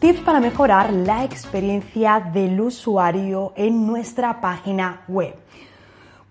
Tips para mejorar la experiencia del usuario en nuestra página web.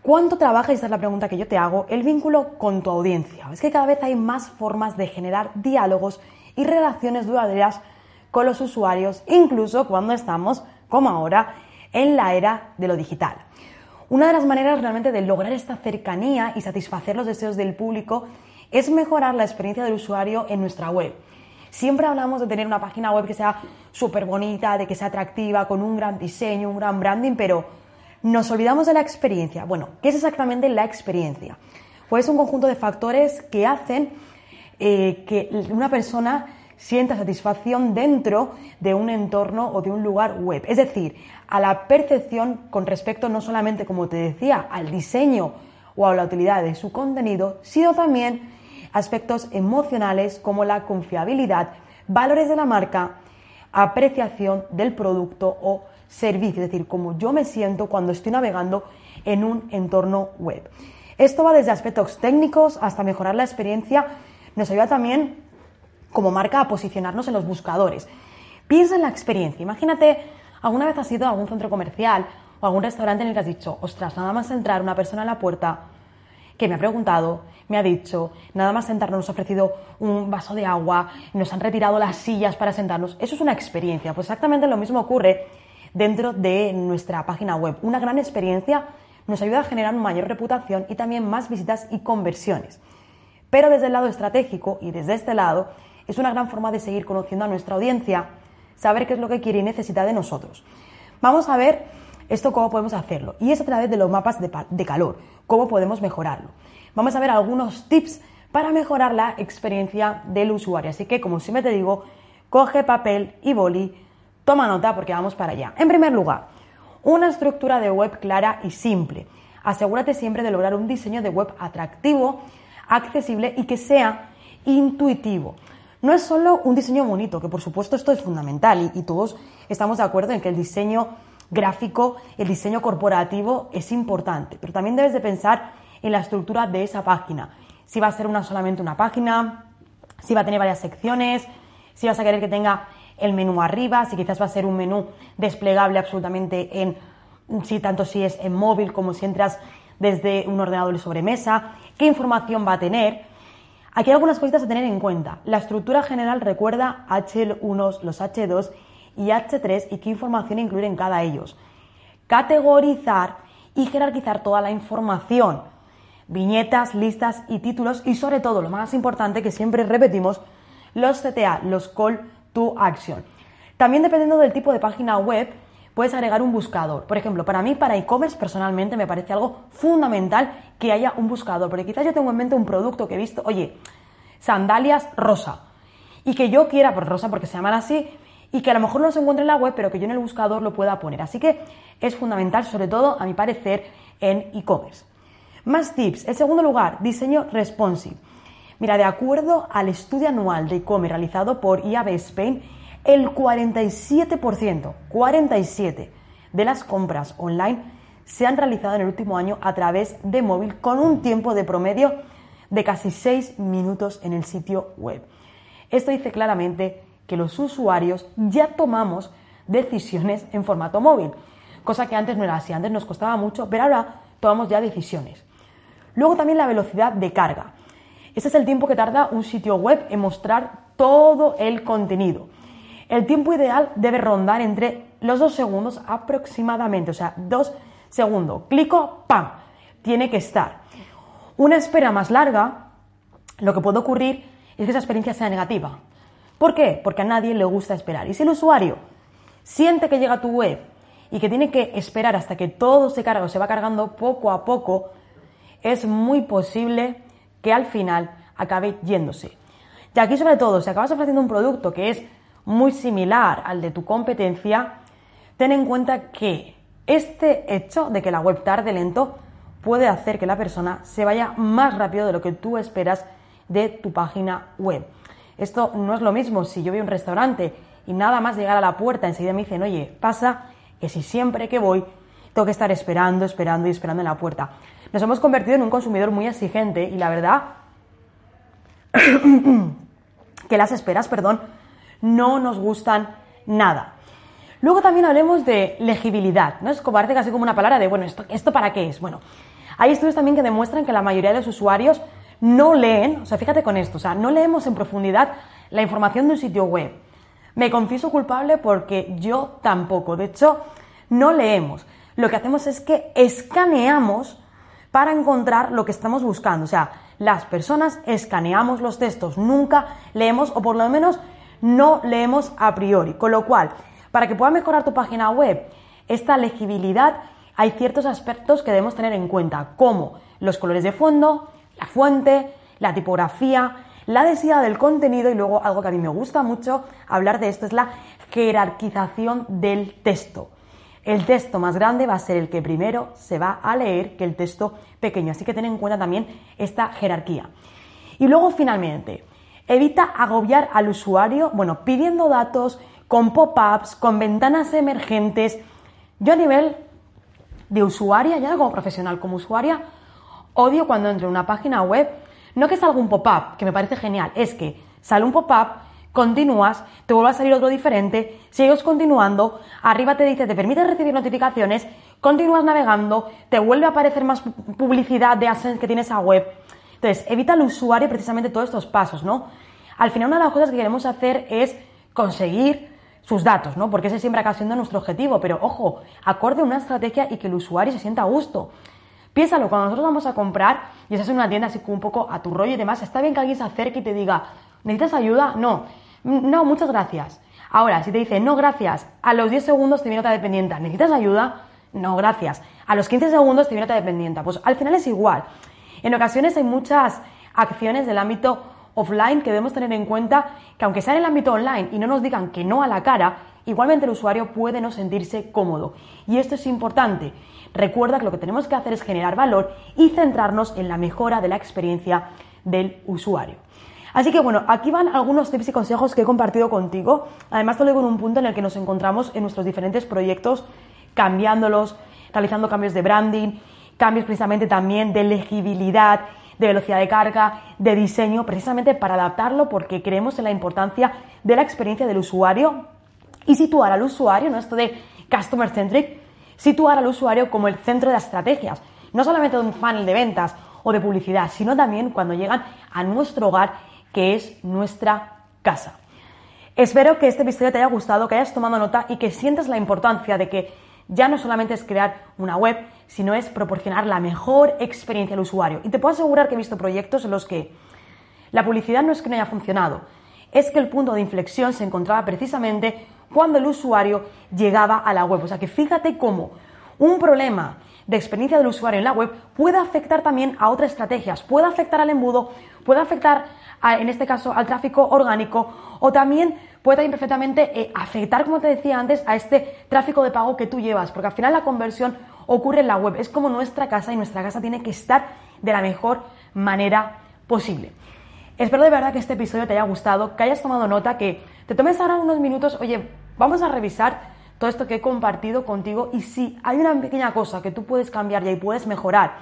¿Cuánto trabaja, esta es la pregunta que yo te hago, el vínculo con tu audiencia? Es que cada vez hay más formas de generar diálogos y relaciones duraderas con los usuarios, incluso cuando estamos, como ahora, en la era de lo digital. Una de las maneras realmente de lograr esta cercanía y satisfacer los deseos del público es mejorar la experiencia del usuario en nuestra web. Siempre hablamos de tener una página web que sea súper bonita, de que sea atractiva, con un gran diseño, un gran branding, pero nos olvidamos de la experiencia. Bueno, ¿qué es exactamente la experiencia? Pues un conjunto de factores que hacen eh, que una persona sienta satisfacción dentro de un entorno o de un lugar web. Es decir, a la percepción con respecto no solamente, como te decía, al diseño o a la utilidad de su contenido, sino también aspectos emocionales como la confiabilidad, valores de la marca, apreciación del producto o servicio, es decir, cómo yo me siento cuando estoy navegando en un entorno web. Esto va desde aspectos técnicos hasta mejorar la experiencia, nos ayuda también como marca a posicionarnos en los buscadores. Piensa en la experiencia, imagínate, alguna vez has ido a algún centro comercial o a algún restaurante en el que has dicho, ostras, nada más entrar una persona a la puerta que me ha preguntado, me ha dicho, nada más sentarnos, nos ha ofrecido un vaso de agua, nos han retirado las sillas para sentarnos. Eso es una experiencia. Pues exactamente lo mismo ocurre dentro de nuestra página web. Una gran experiencia nos ayuda a generar mayor reputación y también más visitas y conversiones. Pero desde el lado estratégico y desde este lado es una gran forma de seguir conociendo a nuestra audiencia, saber qué es lo que quiere y necesita de nosotros. Vamos a ver esto cómo podemos hacerlo. Y es a través de los mapas de, calor, cómo podemos mejorarlo. Vamos a ver algunos tips para mejorar la experiencia del usuario. Así que, como siempre te digo, coge papel y boli, toma nota porque vamos para allá. En primer lugar, una estructura de web clara y simple. Asegúrate siempre de lograr un diseño de web atractivo, accesible y que sea intuitivo. No es solo un diseño bonito, que por supuesto esto es fundamental y, y todos estamos de acuerdo en que el diseño gráfico, el diseño corporativo es importante, pero también debes de pensar en la estructura de esa página. Si va a ser una solamente una página, si va a tener varias secciones, si vas a querer que tenga el menú arriba, si quizás va a ser un menú desplegable absolutamente en, si tanto si es en móvil como si entras desde un ordenador de sobremesa, qué información va a tener. Aquí hay algunas cositas a tener en cuenta. La estructura general recuerda H1, los H2 y H3 y qué información incluir en cada ellos. Categorizar y jerarquizar toda la información. Viñetas, listas y títulos y sobre todo, lo más importante que siempre repetimos, los CTA, los Call to Action. También dependiendo del tipo de página web, puedes agregar un buscador. Por ejemplo, para mí, para e-commerce, personalmente me parece algo fundamental que haya un buscador, porque quizás yo tengo en mente un producto que he visto, oye, sandalias rosa, y que yo quiera, por rosa porque se llaman así, y que a lo mejor no se encuentre en la web, pero que yo en el buscador lo pueda poner. Así que es fundamental, sobre todo, a mi parecer, en e-commerce. Más tips. En segundo lugar, diseño responsive. Mira, de acuerdo al estudio anual de e-commerce realizado por IAB Spain, el 47%, 47 de las compras online se han realizado en el último año a través de móvil con un tiempo de promedio de casi 6 minutos en el sitio web. Esto dice claramente que los usuarios ya tomamos decisiones en formato móvil, cosa que antes no era así, antes nos costaba mucho, pero ahora tomamos ya decisiones. Luego también la velocidad de carga. Ese es el tiempo que tarda un sitio web en mostrar todo el contenido. El tiempo ideal debe rondar entre los dos segundos aproximadamente, o sea, dos segundos. Clico, ¡pam! Tiene que estar. Una espera más larga, lo que puede ocurrir es que esa experiencia sea negativa. ¿Por qué? Porque a nadie le gusta esperar. Y si el usuario siente que llega a tu web y que tiene que esperar hasta que todo se carga o se va cargando poco a poco, es muy posible que al final acabe yéndose. Y aquí sobre todo, si acabas ofreciendo un producto que es muy similar al de tu competencia, ten en cuenta que este hecho de que la web tarde lento puede hacer que la persona se vaya más rápido de lo que tú esperas de tu página web. Esto no es lo mismo si yo voy a un restaurante y nada más llegar a la puerta enseguida me dicen, oye, pasa que si siempre que voy tengo que estar esperando, esperando y esperando en la puerta. Nos hemos convertido en un consumidor muy exigente y la verdad que las esperas, perdón, no nos gustan nada. Luego también hablemos de legibilidad, ¿no? Es como casi como una palabra de, bueno, ¿esto, ¿esto para qué es? Bueno, hay estudios también que demuestran que la mayoría de los usuarios no leen, o sea, fíjate con esto, o sea, no leemos en profundidad la información de un sitio web. Me confieso culpable porque yo tampoco. De hecho, no leemos. Lo que hacemos es que escaneamos para encontrar lo que estamos buscando. O sea, las personas escaneamos los textos, nunca leemos o por lo menos no leemos a priori. Con lo cual, para que pueda mejorar tu página web, esta legibilidad, hay ciertos aspectos que debemos tener en cuenta, como los colores de fondo, la fuente, la tipografía, la densidad del contenido y luego algo que a mí me gusta mucho hablar de esto es la jerarquización del texto. El texto más grande va a ser el que primero se va a leer que el texto pequeño, así que ten en cuenta también esta jerarquía. Y luego finalmente, evita agobiar al usuario, bueno, pidiendo datos, con pop-ups, con ventanas emergentes. Yo a nivel de usuaria, ya como profesional, como usuaria, odio cuando entro en una página web, no que salga un pop-up, que me parece genial, es que sale un pop-up, continúas, te vuelve a salir otro diferente, sigues continuando, arriba te dice, te permite recibir notificaciones, continúas navegando, te vuelve a aparecer más publicidad de AdSense que tiene esa web. Entonces, evita al usuario precisamente todos estos pasos, ¿no? Al final, una de las cosas que queremos hacer es conseguir sus datos, ¿no? Porque ese siempre acaba siendo nuestro objetivo, pero ojo, acorde una estrategia y que el usuario se sienta a gusto. Piénsalo, cuando nosotros vamos a comprar y estás en una tienda así como un poco a tu rollo y demás, está bien que alguien se acerque y te diga, ¿necesitas ayuda? No, no, muchas gracias. Ahora, si te dice, no, gracias, a los 10 segundos te viene otra dependiente. ¿Necesitas ayuda? No, gracias. A los 15 segundos te viene otra dependiente. Pues al final es igual. En ocasiones hay muchas acciones del ámbito offline que debemos tener en cuenta que aunque sea en el ámbito online y no nos digan que no a la cara, igualmente el usuario puede no sentirse cómodo. Y esto es importante. Recuerda que lo que tenemos que hacer es generar valor y centrarnos en la mejora de la experiencia del usuario. Así que bueno, aquí van algunos tips y consejos que he compartido contigo. Además te lo digo en un punto en el que nos encontramos en nuestros diferentes proyectos, cambiándolos, realizando cambios de branding, cambios precisamente también de legibilidad, de velocidad de carga, de diseño, precisamente para adaptarlo porque creemos en la importancia de la experiencia del usuario y situar al usuario, ¿no? esto de customer centric, situar al usuario como el centro de las estrategias, no solamente de un funnel de ventas o de publicidad, sino también cuando llegan a nuestro hogar, que es nuestra casa. Espero que este episodio te haya gustado, que hayas tomado nota y que sientas la importancia de que ya no solamente es crear una web, sino es proporcionar la mejor experiencia al usuario. Y te puedo asegurar que he visto proyectos en los que la publicidad no es que no haya funcionado, es que el punto de inflexión se encontraba precisamente cuando el usuario llegaba a la web. O sea que fíjate cómo un problema de experiencia del usuario en la web puede afectar también a otras estrategias, puede afectar al embudo, puede afectar, en este caso, al tráfico orgánico o también puede también perfectamente eh, afectar, como te decía antes, a este tráfico de pago que tú llevas, porque al final la conversión ocurre en la web, es como nuestra casa y nuestra casa tiene que estar de la mejor manera posible. Espero de verdad que este episodio te haya gustado, que hayas tomado nota, que te tomes ahora unos minutos, oye, vamos a revisar todo esto que he compartido contigo y si hay una pequeña cosa que tú puedes cambiar y puedes mejorar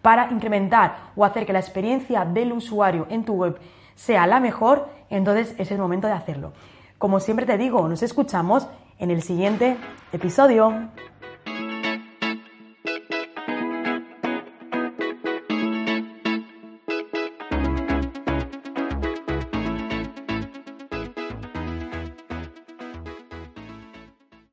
para incrementar o hacer que la experiencia del usuario en tu web sea la mejor, entonces es el momento de hacerlo. Como siempre te digo, nos escuchamos en el siguiente episodio.